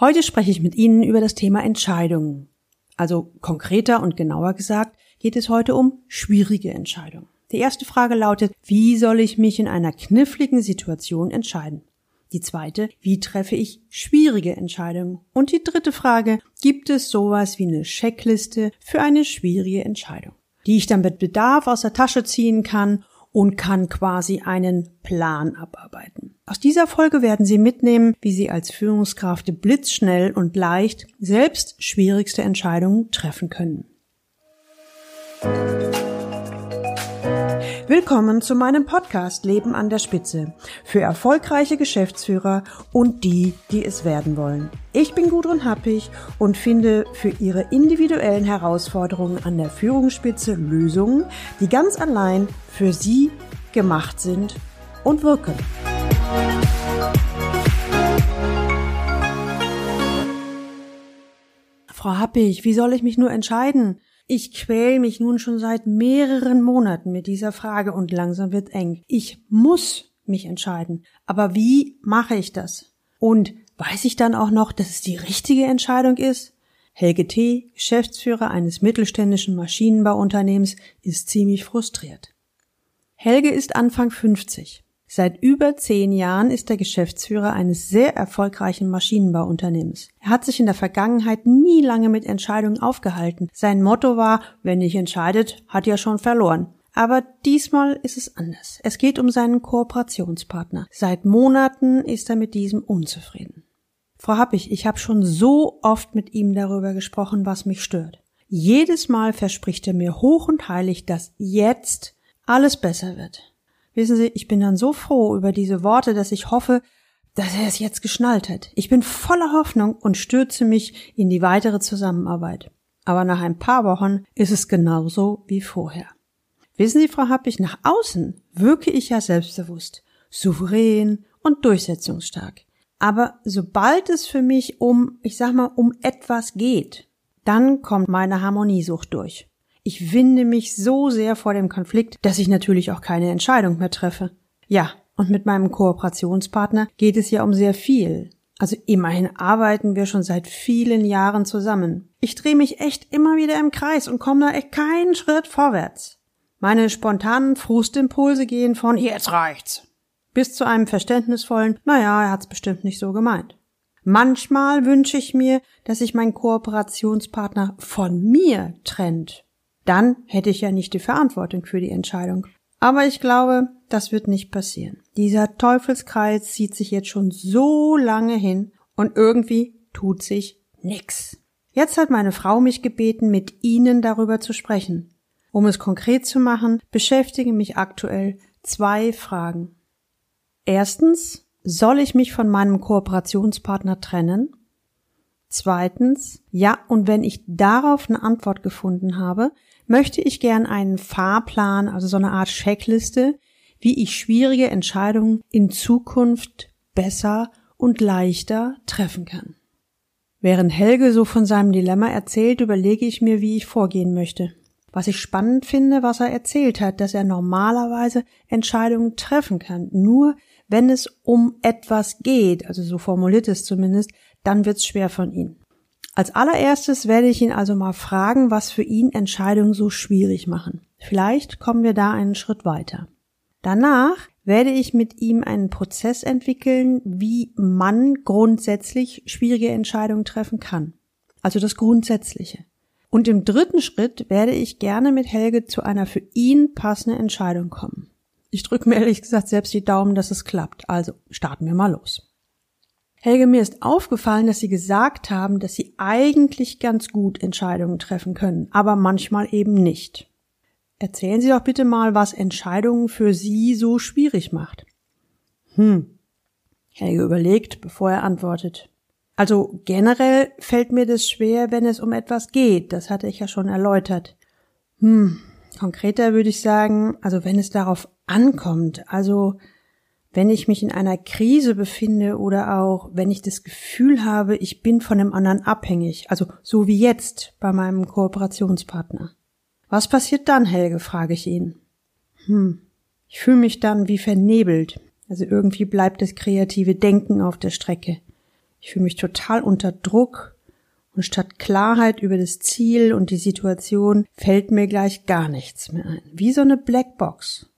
Heute spreche ich mit Ihnen über das Thema Entscheidungen. Also konkreter und genauer gesagt geht es heute um schwierige Entscheidungen. Die erste Frage lautet, wie soll ich mich in einer kniffligen Situation entscheiden? Die zweite, wie treffe ich schwierige Entscheidungen? Und die dritte Frage, gibt es sowas wie eine Checkliste für eine schwierige Entscheidung, die ich dann mit Bedarf aus der Tasche ziehen kann und kann quasi einen Plan abarbeiten. Aus dieser Folge werden Sie mitnehmen, wie Sie als Führungskraft blitzschnell und leicht selbst schwierigste Entscheidungen treffen können. Willkommen zu meinem Podcast Leben an der Spitze für erfolgreiche Geschäftsführer und die, die es werden wollen. Ich bin Gudrun Happig und finde für Ihre individuellen Herausforderungen an der Führungsspitze Lösungen, die ganz allein für Sie gemacht sind und wirken. Frau Happig, wie soll ich mich nur entscheiden? Ich quäl mich nun schon seit mehreren Monaten mit dieser Frage und langsam wird eng. Ich muss mich entscheiden. Aber wie mache ich das? Und weiß ich dann auch noch, dass es die richtige Entscheidung ist? Helge T., Geschäftsführer eines mittelständischen Maschinenbauunternehmens, ist ziemlich frustriert. Helge ist Anfang 50. Seit über zehn Jahren ist er Geschäftsführer eines sehr erfolgreichen Maschinenbauunternehmens. Er hat sich in der Vergangenheit nie lange mit Entscheidungen aufgehalten. Sein Motto war, wer nicht entscheidet, hat ja schon verloren. Aber diesmal ist es anders. Es geht um seinen Kooperationspartner. Seit Monaten ist er mit diesem unzufrieden. Frau Happig, ich habe schon so oft mit ihm darüber gesprochen, was mich stört. Jedes Mal verspricht er mir hoch und heilig, dass jetzt alles besser wird. Wissen Sie, ich bin dann so froh über diese Worte, dass ich hoffe, dass er es jetzt geschnallt hat. Ich bin voller Hoffnung und stürze mich in die weitere Zusammenarbeit. Aber nach ein paar Wochen ist es genauso wie vorher. Wissen Sie, Frau Happig, nach außen wirke ich ja selbstbewusst, souverän und durchsetzungsstark. Aber sobald es für mich um, ich sag mal, um etwas geht, dann kommt meine Harmoniesucht durch. Ich winde mich so sehr vor dem Konflikt, dass ich natürlich auch keine Entscheidung mehr treffe. Ja, und mit meinem Kooperationspartner geht es ja um sehr viel. Also immerhin arbeiten wir schon seit vielen Jahren zusammen. Ich drehe mich echt immer wieder im Kreis und komme da echt keinen Schritt vorwärts. Meine spontanen Frustimpulse gehen von jetzt reicht's bis zu einem verständnisvollen, naja, er hat's bestimmt nicht so gemeint. Manchmal wünsche ich mir, dass sich mein Kooperationspartner von mir trennt dann hätte ich ja nicht die Verantwortung für die Entscheidung. Aber ich glaube, das wird nicht passieren. Dieser Teufelskreis zieht sich jetzt schon so lange hin und irgendwie tut sich nix. Jetzt hat meine Frau mich gebeten, mit Ihnen darüber zu sprechen. Um es konkret zu machen, beschäftigen mich aktuell zwei Fragen. Erstens, soll ich mich von meinem Kooperationspartner trennen? Zweitens, ja, und wenn ich darauf eine Antwort gefunden habe, möchte ich gern einen Fahrplan, also so eine Art Checkliste, wie ich schwierige Entscheidungen in Zukunft besser und leichter treffen kann. Während Helge so von seinem Dilemma erzählt, überlege ich mir, wie ich vorgehen möchte. Was ich spannend finde, was er erzählt hat, dass er normalerweise Entscheidungen treffen kann. Nur wenn es um etwas geht, also so formuliert es zumindest, dann wird's schwer von ihm. Als allererstes werde ich ihn also mal fragen, was für ihn Entscheidungen so schwierig machen. Vielleicht kommen wir da einen Schritt weiter. Danach werde ich mit ihm einen Prozess entwickeln, wie man grundsätzlich schwierige Entscheidungen treffen kann. Also das Grundsätzliche. Und im dritten Schritt werde ich gerne mit Helge zu einer für ihn passenden Entscheidung kommen. Ich drücke mir ehrlich gesagt selbst die Daumen, dass es klappt. Also starten wir mal los. Helge, mir ist aufgefallen, dass Sie gesagt haben, dass Sie eigentlich ganz gut Entscheidungen treffen können, aber manchmal eben nicht. Erzählen Sie doch bitte mal, was Entscheidungen für Sie so schwierig macht. Hm. Helge überlegt, bevor er antwortet. Also generell fällt mir das schwer, wenn es um etwas geht, das hatte ich ja schon erläutert. Hm, konkreter würde ich sagen, also wenn es darauf ankommt, also wenn ich mich in einer Krise befinde oder auch wenn ich das Gefühl habe, ich bin von dem anderen abhängig, also so wie jetzt bei meinem Kooperationspartner. Was passiert dann, Helge, frage ich ihn. Hm, ich fühle mich dann wie vernebelt, also irgendwie bleibt das kreative Denken auf der Strecke. Ich fühle mich total unter Druck und statt Klarheit über das Ziel und die Situation fällt mir gleich gar nichts mehr ein. Wie so eine Blackbox.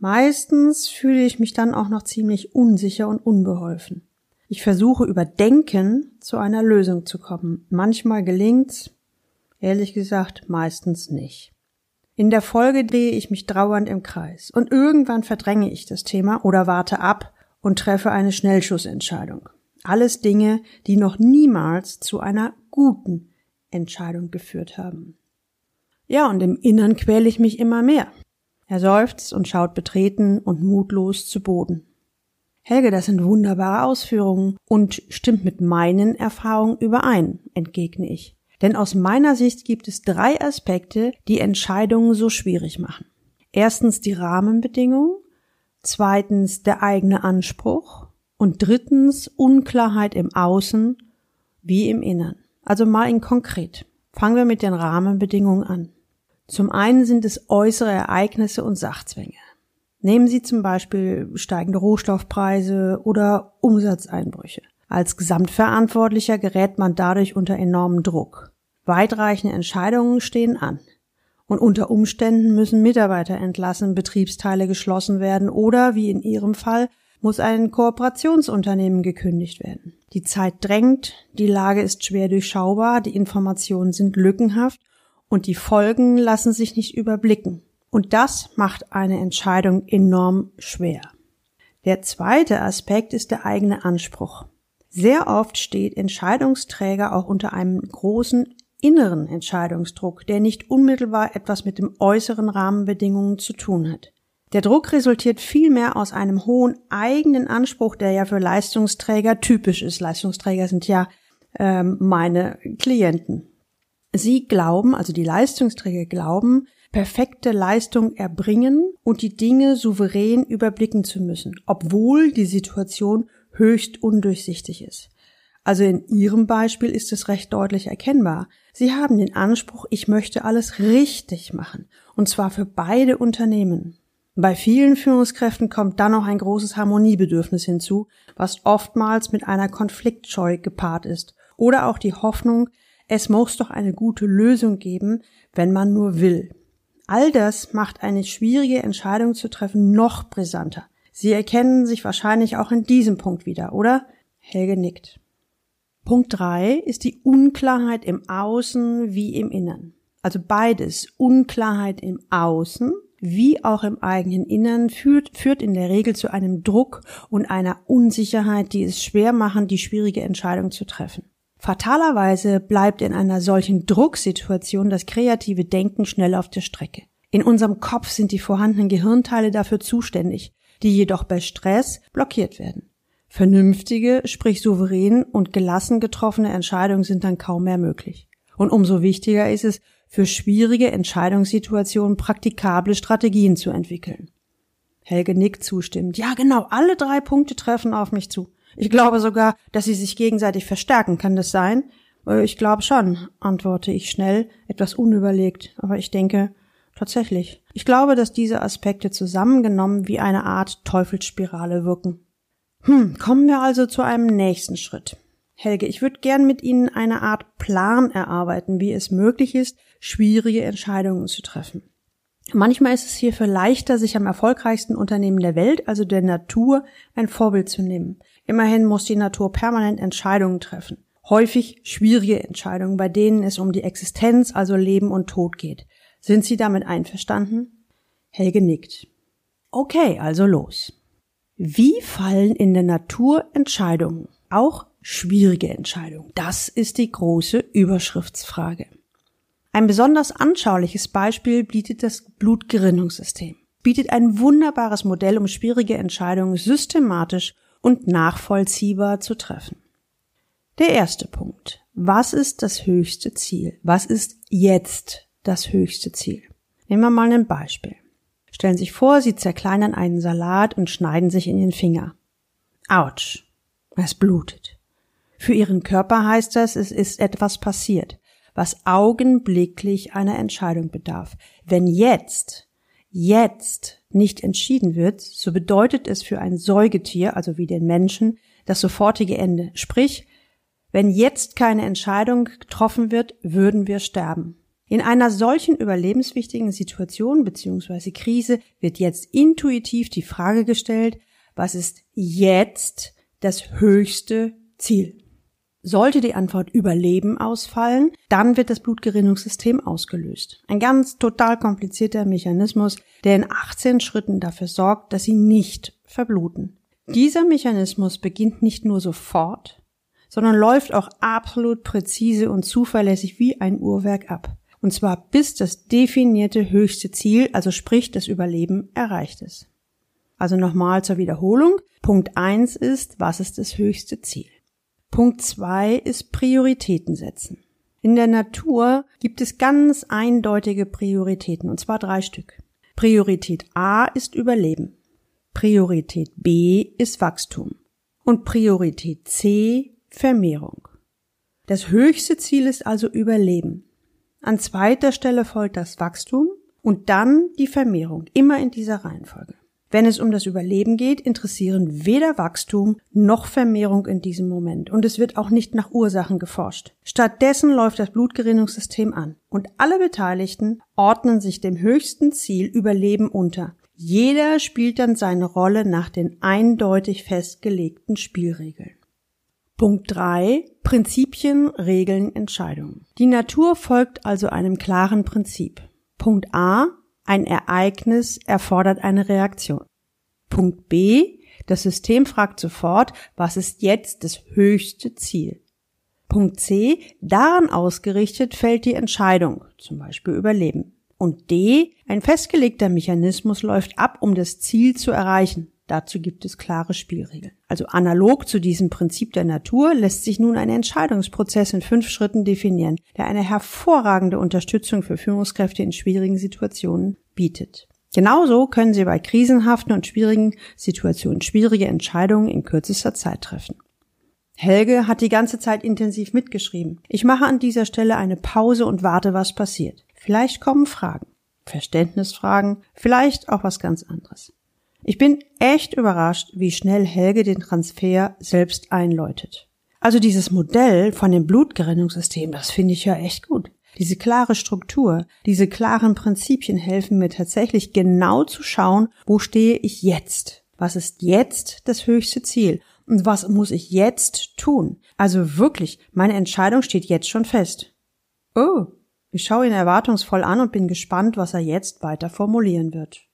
Meistens fühle ich mich dann auch noch ziemlich unsicher und unbeholfen. Ich versuche über Denken zu einer Lösung zu kommen. Manchmal gelingt's, ehrlich gesagt meistens nicht. In der Folge drehe ich mich trauernd im Kreis und irgendwann verdränge ich das Thema oder warte ab und treffe eine Schnellschussentscheidung. Alles Dinge, die noch niemals zu einer guten Entscheidung geführt haben. Ja, und im Innern quäle ich mich immer mehr. Er seufzt und schaut betreten und mutlos zu Boden. Helge, das sind wunderbare Ausführungen und stimmt mit meinen Erfahrungen überein, entgegne ich. Denn aus meiner Sicht gibt es drei Aspekte, die Entscheidungen so schwierig machen. Erstens die Rahmenbedingungen, zweitens der eigene Anspruch und drittens Unklarheit im Außen wie im Innern. Also mal in konkret. Fangen wir mit den Rahmenbedingungen an. Zum einen sind es äußere Ereignisse und Sachzwänge. Nehmen Sie zum Beispiel steigende Rohstoffpreise oder Umsatzeinbrüche. Als Gesamtverantwortlicher gerät man dadurch unter enormen Druck. Weitreichende Entscheidungen stehen an. Und unter Umständen müssen Mitarbeiter entlassen, Betriebsteile geschlossen werden oder, wie in Ihrem Fall, muss ein Kooperationsunternehmen gekündigt werden. Die Zeit drängt, die Lage ist schwer durchschaubar, die Informationen sind lückenhaft und die Folgen lassen sich nicht überblicken. Und das macht eine Entscheidung enorm schwer. Der zweite Aspekt ist der eigene Anspruch. Sehr oft steht Entscheidungsträger auch unter einem großen inneren Entscheidungsdruck, der nicht unmittelbar etwas mit dem äußeren Rahmenbedingungen zu tun hat. Der Druck resultiert vielmehr aus einem hohen eigenen Anspruch, der ja für Leistungsträger typisch ist. Leistungsträger sind ja ähm, meine Klienten. Sie glauben, also die Leistungsträger glauben, perfekte Leistung erbringen und die Dinge souverän überblicken zu müssen, obwohl die Situation höchst undurchsichtig ist. Also in Ihrem Beispiel ist es recht deutlich erkennbar. Sie haben den Anspruch, ich möchte alles richtig machen, und zwar für beide Unternehmen. Bei vielen Führungskräften kommt dann noch ein großes Harmoniebedürfnis hinzu, was oftmals mit einer Konfliktscheu gepaart ist, oder auch die Hoffnung, es muss doch eine gute Lösung geben, wenn man nur will. All das macht eine schwierige Entscheidung zu treffen noch brisanter. Sie erkennen sich wahrscheinlich auch in diesem Punkt wieder, oder? Helge nickt. Punkt drei ist die Unklarheit im Außen wie im Innern. Also beides, Unklarheit im Außen wie auch im eigenen Innern führt, führt in der Regel zu einem Druck und einer Unsicherheit, die es schwer machen, die schwierige Entscheidung zu treffen. Fatalerweise bleibt in einer solchen Drucksituation das kreative Denken schnell auf der Strecke. In unserem Kopf sind die vorhandenen Gehirnteile dafür zuständig, die jedoch bei Stress blockiert werden. Vernünftige, sprich souverän und gelassen getroffene Entscheidungen sind dann kaum mehr möglich. Und umso wichtiger ist es, für schwierige Entscheidungssituationen praktikable Strategien zu entwickeln. Helge nickt zustimmt. Ja, genau, alle drei Punkte treffen auf mich zu. Ich glaube sogar, dass sie sich gegenseitig verstärken. Kann das sein? Äh, ich glaube schon, antworte ich schnell, etwas unüberlegt, aber ich denke tatsächlich. Ich glaube, dass diese Aspekte zusammengenommen wie eine Art Teufelsspirale wirken. Hm, kommen wir also zu einem nächsten Schritt. Helge, ich würde gern mit Ihnen eine Art Plan erarbeiten, wie es möglich ist, schwierige Entscheidungen zu treffen. Manchmal ist es hierfür leichter, sich am erfolgreichsten Unternehmen der Welt, also der Natur, ein Vorbild zu nehmen. Immerhin muss die Natur permanent Entscheidungen treffen. Häufig schwierige Entscheidungen, bei denen es um die Existenz, also Leben und Tod geht. Sind Sie damit einverstanden? Helge nickt. Okay, also los. Wie fallen in der Natur Entscheidungen? Auch schwierige Entscheidungen? Das ist die große Überschriftsfrage. Ein besonders anschauliches Beispiel bietet das Blutgerinnungssystem. Bietet ein wunderbares Modell, um schwierige Entscheidungen systematisch und nachvollziehbar zu treffen. Der erste Punkt. Was ist das höchste Ziel? Was ist jetzt das höchste Ziel? Nehmen wir mal ein Beispiel. Stellen Sie sich vor, Sie zerkleinern einen Salat und schneiden sich in den Finger. Autsch. Es blutet. Für Ihren Körper heißt das, es ist etwas passiert, was augenblicklich einer Entscheidung bedarf. Wenn jetzt, jetzt nicht entschieden wird, so bedeutet es für ein Säugetier, also wie den Menschen, das sofortige Ende. Sprich, Wenn jetzt keine Entscheidung getroffen wird, würden wir sterben. In einer solchen überlebenswichtigen Situation bzw. Krise wird jetzt intuitiv die Frage gestellt, was ist jetzt das höchste Ziel? Sollte die Antwort Überleben ausfallen, dann wird das Blutgerinnungssystem ausgelöst. Ein ganz total komplizierter Mechanismus, der in 18 Schritten dafür sorgt, dass sie nicht verbluten. Dieser Mechanismus beginnt nicht nur sofort, sondern läuft auch absolut präzise und zuverlässig wie ein Uhrwerk ab. Und zwar bis das definierte höchste Ziel, also sprich das Überleben, erreicht ist. Also nochmal zur Wiederholung. Punkt eins ist, was ist das höchste Ziel? Punkt zwei ist Prioritäten setzen. In der Natur gibt es ganz eindeutige Prioritäten, und zwar drei Stück. Priorität A ist Überleben. Priorität B ist Wachstum. Und Priorität C Vermehrung. Das höchste Ziel ist also Überleben. An zweiter Stelle folgt das Wachstum und dann die Vermehrung, immer in dieser Reihenfolge. Wenn es um das Überleben geht, interessieren weder Wachstum noch Vermehrung in diesem Moment und es wird auch nicht nach Ursachen geforscht. Stattdessen läuft das Blutgerinnungssystem an und alle Beteiligten ordnen sich dem höchsten Ziel Überleben unter. Jeder spielt dann seine Rolle nach den eindeutig festgelegten Spielregeln. Punkt 3. Prinzipien, Regeln, Entscheidungen. Die Natur folgt also einem klaren Prinzip. Punkt A. Ein Ereignis erfordert eine Reaktion. Punkt B. Das System fragt sofort, was ist jetzt das höchste Ziel? Punkt C. Daran ausgerichtet fällt die Entscheidung, zum Beispiel Überleben. Und D. Ein festgelegter Mechanismus läuft ab, um das Ziel zu erreichen. Dazu gibt es klare Spielregeln. Also analog zu diesem Prinzip der Natur lässt sich nun ein Entscheidungsprozess in fünf Schritten definieren, der eine hervorragende Unterstützung für Führungskräfte in schwierigen Situationen bietet. Genauso können Sie bei krisenhaften und schwierigen Situationen schwierige Entscheidungen in kürzester Zeit treffen. Helge hat die ganze Zeit intensiv mitgeschrieben. Ich mache an dieser Stelle eine Pause und warte, was passiert. Vielleicht kommen Fragen, Verständnisfragen, vielleicht auch was ganz anderes. Ich bin echt überrascht, wie schnell Helge den Transfer selbst einläutet. Also dieses Modell von dem Blutgerinnungssystem, das finde ich ja echt gut. Diese klare Struktur, diese klaren Prinzipien helfen mir tatsächlich genau zu schauen, wo stehe ich jetzt? Was ist jetzt das höchste Ziel? Und was muss ich jetzt tun? Also wirklich, meine Entscheidung steht jetzt schon fest. Oh, ich schaue ihn erwartungsvoll an und bin gespannt, was er jetzt weiter formulieren wird.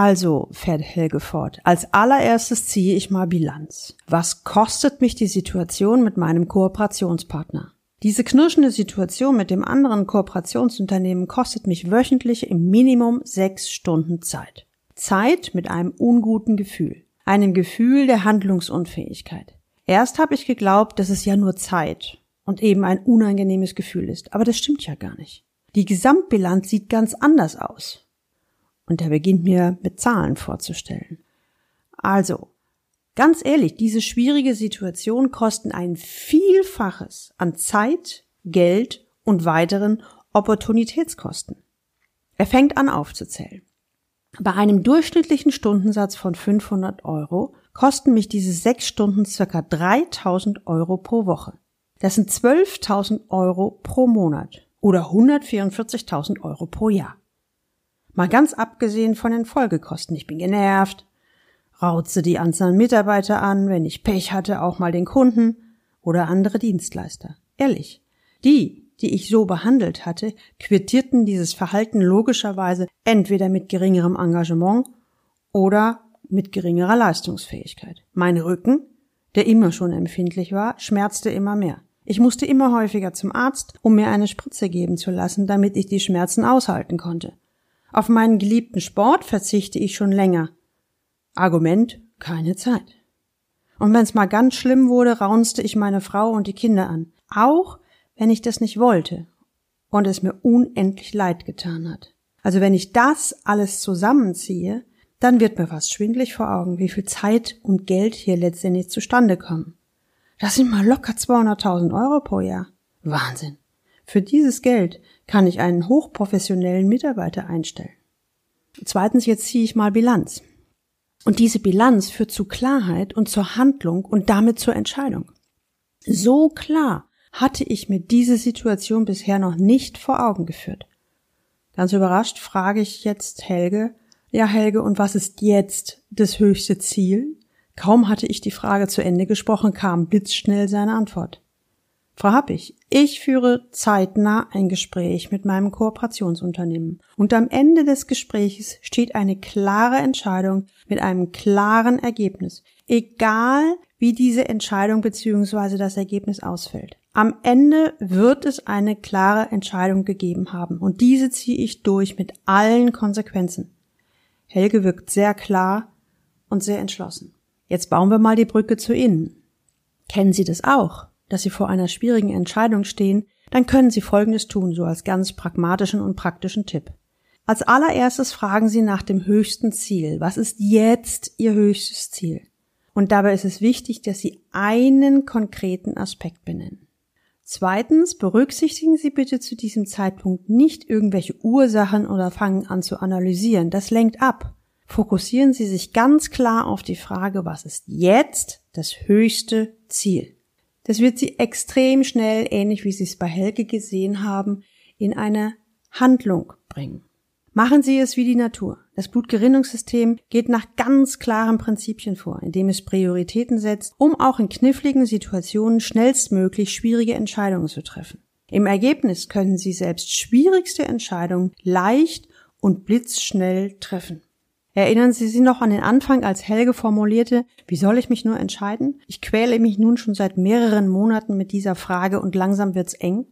Also, fährt Helge fort, als allererstes ziehe ich mal Bilanz. Was kostet mich die Situation mit meinem Kooperationspartner? Diese knirschende Situation mit dem anderen Kooperationsunternehmen kostet mich wöchentlich im Minimum sechs Stunden Zeit. Zeit mit einem unguten Gefühl. Einem Gefühl der Handlungsunfähigkeit. Erst habe ich geglaubt, dass es ja nur Zeit und eben ein unangenehmes Gefühl ist. Aber das stimmt ja gar nicht. Die Gesamtbilanz sieht ganz anders aus und er beginnt mir mit Zahlen vorzustellen. Also, ganz ehrlich, diese schwierige Situation kosten ein Vielfaches an Zeit, Geld und weiteren Opportunitätskosten. Er fängt an aufzuzählen. Bei einem durchschnittlichen Stundensatz von 500 Euro kosten mich diese sechs Stunden circa 3000 Euro pro Woche. Das sind 12.000 Euro pro Monat oder 144.000 Euro pro Jahr. Mal ganz abgesehen von den Folgekosten. Ich bin genervt, rauze die Anzahl Mitarbeiter an, wenn ich Pech hatte, auch mal den Kunden oder andere Dienstleister. Ehrlich. Die, die ich so behandelt hatte, quittierten dieses Verhalten logischerweise entweder mit geringerem Engagement oder mit geringerer Leistungsfähigkeit. Mein Rücken, der immer schon empfindlich war, schmerzte immer mehr. Ich musste immer häufiger zum Arzt, um mir eine Spritze geben zu lassen, damit ich die Schmerzen aushalten konnte. Auf meinen geliebten Sport verzichte ich schon länger. Argument, keine Zeit. Und wenn's mal ganz schlimm wurde, raunste ich meine Frau und die Kinder an. Auch wenn ich das nicht wollte und es mir unendlich leid getan hat. Also wenn ich das alles zusammenziehe, dann wird mir fast schwindlig vor Augen, wie viel Zeit und Geld hier letztendlich zustande kommen. Das sind mal locker 200.000 Euro pro Jahr. Wahnsinn. Für dieses Geld kann ich einen hochprofessionellen Mitarbeiter einstellen. Zweitens, jetzt ziehe ich mal Bilanz. Und diese Bilanz führt zu Klarheit und zur Handlung und damit zur Entscheidung. So klar hatte ich mir diese Situation bisher noch nicht vor Augen geführt. Ganz überrascht frage ich jetzt Helge, ja Helge, und was ist jetzt das höchste Ziel? Kaum hatte ich die Frage zu Ende gesprochen, kam blitzschnell seine Antwort. Frau Happig, ich führe zeitnah ein Gespräch mit meinem Kooperationsunternehmen und am Ende des Gesprächs steht eine klare Entscheidung mit einem klaren Ergebnis, egal wie diese Entscheidung bzw. das Ergebnis ausfällt. Am Ende wird es eine klare Entscheidung gegeben haben und diese ziehe ich durch mit allen Konsequenzen. Helge wirkt sehr klar und sehr entschlossen. Jetzt bauen wir mal die Brücke zu innen. Kennen Sie das auch? Dass Sie vor einer schwierigen Entscheidung stehen, dann können Sie Folgendes tun, so als ganz pragmatischen und praktischen Tipp. Als allererstes fragen Sie nach dem höchsten Ziel. Was ist jetzt Ihr höchstes Ziel? Und dabei ist es wichtig, dass Sie einen konkreten Aspekt benennen. Zweitens berücksichtigen Sie bitte zu diesem Zeitpunkt nicht irgendwelche Ursachen oder fangen an zu analysieren. Das lenkt ab. Fokussieren Sie sich ganz klar auf die Frage, was ist jetzt das höchste Ziel? Das wird sie extrem schnell, ähnlich wie Sie es bei Helge gesehen haben, in eine Handlung bringen. Machen Sie es wie die Natur. Das Blutgerinnungssystem geht nach ganz klaren Prinzipien vor, indem es Prioritäten setzt, um auch in kniffligen Situationen schnellstmöglich schwierige Entscheidungen zu treffen. Im Ergebnis können Sie selbst schwierigste Entscheidungen leicht und blitzschnell treffen. Erinnern Sie sich noch an den Anfang, als Helge formulierte, wie soll ich mich nur entscheiden? Ich quäle mich nun schon seit mehreren Monaten mit dieser Frage und langsam wird's eng.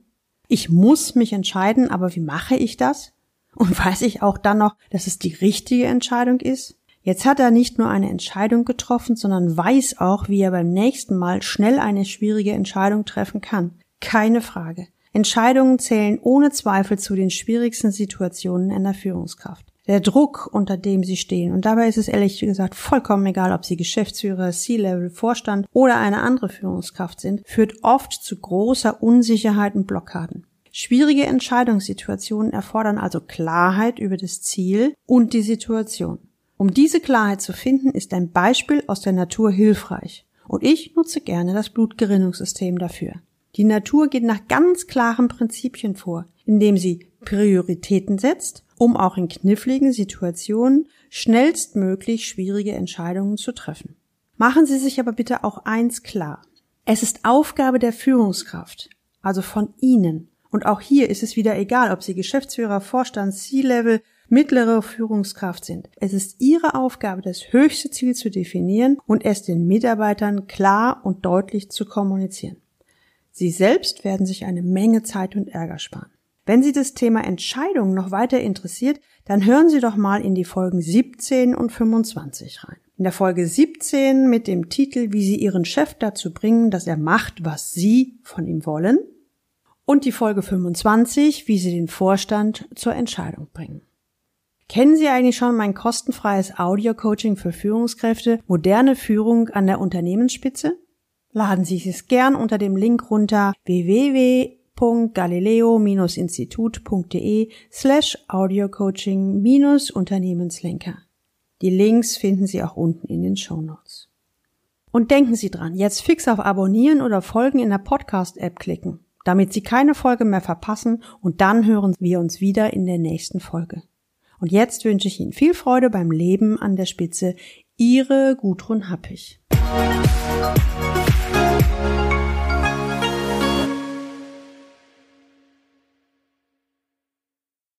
Ich muss mich entscheiden, aber wie mache ich das? Und weiß ich auch dann noch, dass es die richtige Entscheidung ist? Jetzt hat er nicht nur eine Entscheidung getroffen, sondern weiß auch, wie er beim nächsten Mal schnell eine schwierige Entscheidung treffen kann. Keine Frage. Entscheidungen zählen ohne Zweifel zu den schwierigsten Situationen einer Führungskraft der Druck, unter dem sie stehen. Und dabei ist es ehrlich gesagt vollkommen egal, ob sie Geschäftsführer, C-Level, Vorstand oder eine andere Führungskraft sind, führt oft zu großer Unsicherheit und Blockaden. Schwierige Entscheidungssituationen erfordern also Klarheit über das Ziel und die Situation. Um diese Klarheit zu finden, ist ein Beispiel aus der Natur hilfreich. Und ich nutze gerne das Blutgerinnungssystem dafür. Die Natur geht nach ganz klaren Prinzipien vor, indem sie Prioritäten setzt um auch in kniffligen Situationen schnellstmöglich schwierige Entscheidungen zu treffen. Machen Sie sich aber bitte auch eins klar. Es ist Aufgabe der Führungskraft, also von Ihnen. Und auch hier ist es wieder egal, ob Sie Geschäftsführer, Vorstand, C-Level, mittlere Führungskraft sind. Es ist Ihre Aufgabe, das höchste Ziel zu definieren und es den Mitarbeitern klar und deutlich zu kommunizieren. Sie selbst werden sich eine Menge Zeit und Ärger sparen. Wenn Sie das Thema Entscheidungen noch weiter interessiert, dann hören Sie doch mal in die Folgen 17 und 25 rein. In der Folge 17 mit dem Titel Wie Sie Ihren Chef dazu bringen, dass er macht, was Sie von ihm wollen. Und die Folge 25, wie Sie den Vorstand zur Entscheidung bringen. Kennen Sie eigentlich schon mein kostenfreies Audio-Coaching für Führungskräfte Moderne Führung an der Unternehmensspitze? Laden Sie es gern unter dem Link runter www www.galileo-institut.de slash audiocoaching-unternehmenslenker. Die Links finden Sie auch unten in den Show Notes. Und denken Sie dran, jetzt fix auf Abonnieren oder Folgen in der Podcast-App klicken, damit Sie keine Folge mehr verpassen und dann hören wir uns wieder in der nächsten Folge. Und jetzt wünsche ich Ihnen viel Freude beim Leben an der Spitze. Ihre Gudrun Happig.